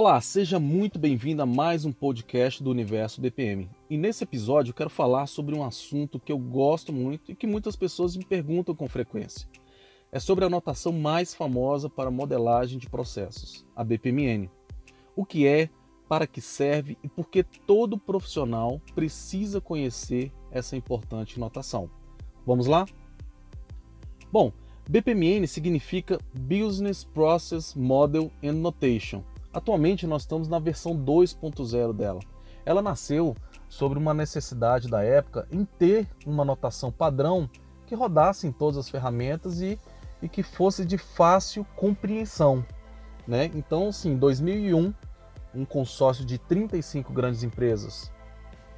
Olá, seja muito bem-vindo a mais um podcast do Universo BPM. E nesse episódio eu quero falar sobre um assunto que eu gosto muito e que muitas pessoas me perguntam com frequência. É sobre a notação mais famosa para modelagem de processos, a BPMN. O que é, para que serve e por que todo profissional precisa conhecer essa importante notação. Vamos lá? Bom, BPMN significa Business Process Model and Notation. Atualmente nós estamos na versão 2.0 dela. Ela nasceu sobre uma necessidade da época em ter uma notação padrão que rodasse em todas as ferramentas e, e que fosse de fácil compreensão. Né? Então, sim, em 2001, um consórcio de 35 grandes empresas,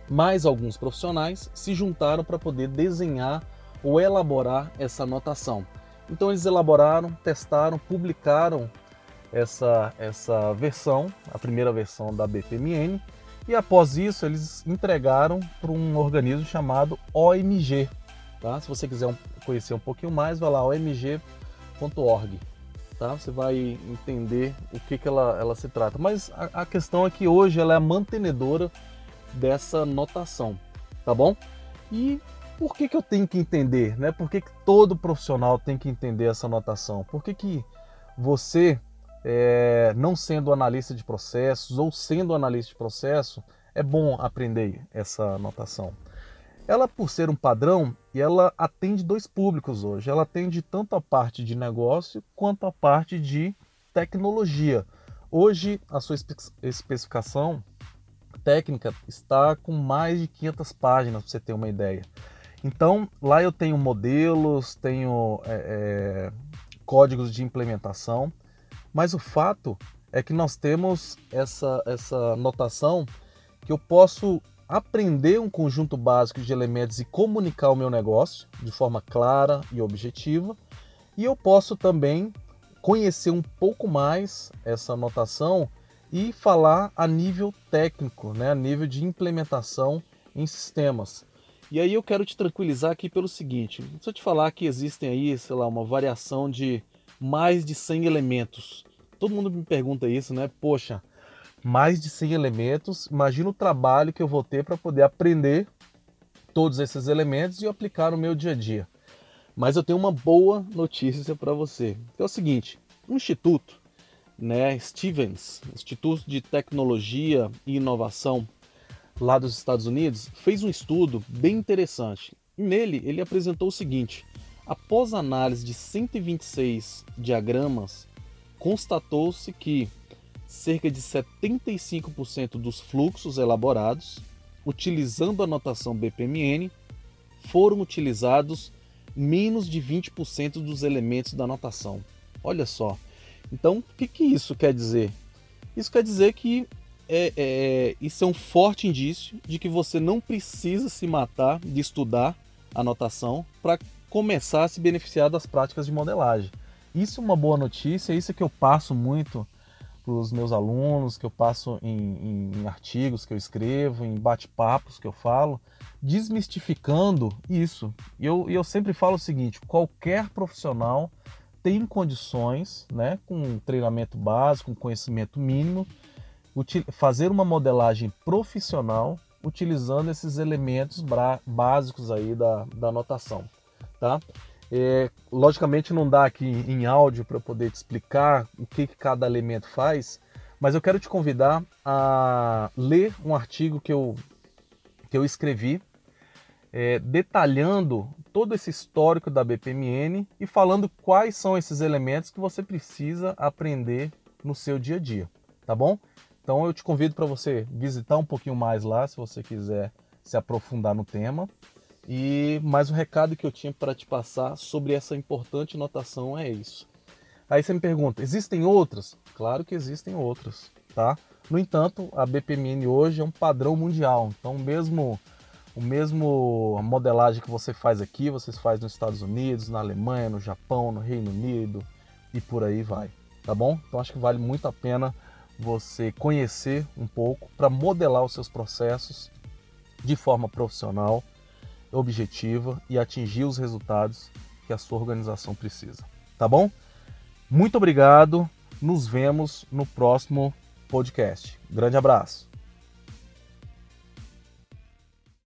mais alguns profissionais, se juntaram para poder desenhar ou elaborar essa notação. Então eles elaboraram, testaram, publicaram essa, essa versão, a primeira versão da BPMN, e após isso eles entregaram para um organismo chamado OMG. Tá? Se você quiser conhecer um pouquinho mais, vai lá, omg.org. Tá? Você vai entender o que, que ela, ela se trata. Mas a, a questão é que hoje ela é a mantenedora dessa notação, tá bom? E por que, que eu tenho que entender? Né? Por que, que todo profissional tem que entender essa notação? Por que, que você, é, não sendo analista de processos ou sendo analista de processo, é bom aprender essa notação? Ela, por ser um padrão, ela atende dois públicos hoje. Ela atende tanto a parte de negócio quanto a parte de tecnologia. Hoje, a sua especificação técnica está com mais de 500 páginas, para você ter uma ideia. Então, lá eu tenho modelos, tenho é, é, códigos de implementação, mas o fato é que nós temos essa, essa notação que eu posso aprender um conjunto básico de elementos e comunicar o meu negócio de forma clara e objetiva, e eu posso também conhecer um pouco mais essa notação e falar a nível técnico, né, a nível de implementação em sistemas. E aí eu quero te tranquilizar aqui pelo seguinte: se eu te falar que existem aí, sei lá, uma variação de mais de 100 elementos. Todo mundo me pergunta isso, né? Poxa, mais de 100 elementos, imagina o trabalho que eu vou ter para poder aprender todos esses elementos e aplicar no meu dia a dia. Mas eu tenho uma boa notícia para você. é o seguinte, o Instituto, né, Stevens, Instituto de Tecnologia e Inovação lá dos Estados Unidos, fez um estudo bem interessante. Nele, ele apresentou o seguinte: após análise de 126 diagramas, constatou-se que cerca de 75% dos fluxos elaborados, utilizando a notação BPMN, foram utilizados menos de 20% dos elementos da notação. Olha só. Então, o que, que isso quer dizer? Isso quer dizer que é, é, isso é um forte indício de que você não precisa se matar de estudar a notação para começar a se beneficiar das práticas de modelagem. Isso é uma boa notícia, isso é que eu passo muito para os meus alunos, que eu passo em, em, em artigos que eu escrevo, em bate-papos que eu falo, desmistificando isso. E eu, eu sempre falo o seguinte: qualquer profissional tem condições, né, com treinamento básico, com conhecimento mínimo, fazer uma modelagem profissional utilizando esses elementos básicos aí da, da anotação, tá? É, logicamente não dá aqui em áudio para poder te explicar o que, que cada elemento faz, mas eu quero te convidar a ler um artigo que eu, que eu escrevi é, detalhando todo esse histórico da BPMN e falando quais são esses elementos que você precisa aprender no seu dia a dia, tá bom? Então eu te convido para você visitar um pouquinho mais lá, se você quiser se aprofundar no tema. E mais um recado que eu tinha para te passar sobre essa importante notação é isso. Aí você me pergunta, existem outras? Claro que existem outras, tá? No entanto, a BPMN hoje é um padrão mundial. Então, mesmo o mesmo modelagem que você faz aqui, você faz nos Estados Unidos, na Alemanha, no Japão, no Reino Unido e por aí vai, tá bom? Então acho que vale muito a pena você conhecer um pouco para modelar os seus processos de forma profissional, objetiva e atingir os resultados que a sua organização precisa. Tá bom? Muito obrigado. Nos vemos no próximo podcast. Grande abraço.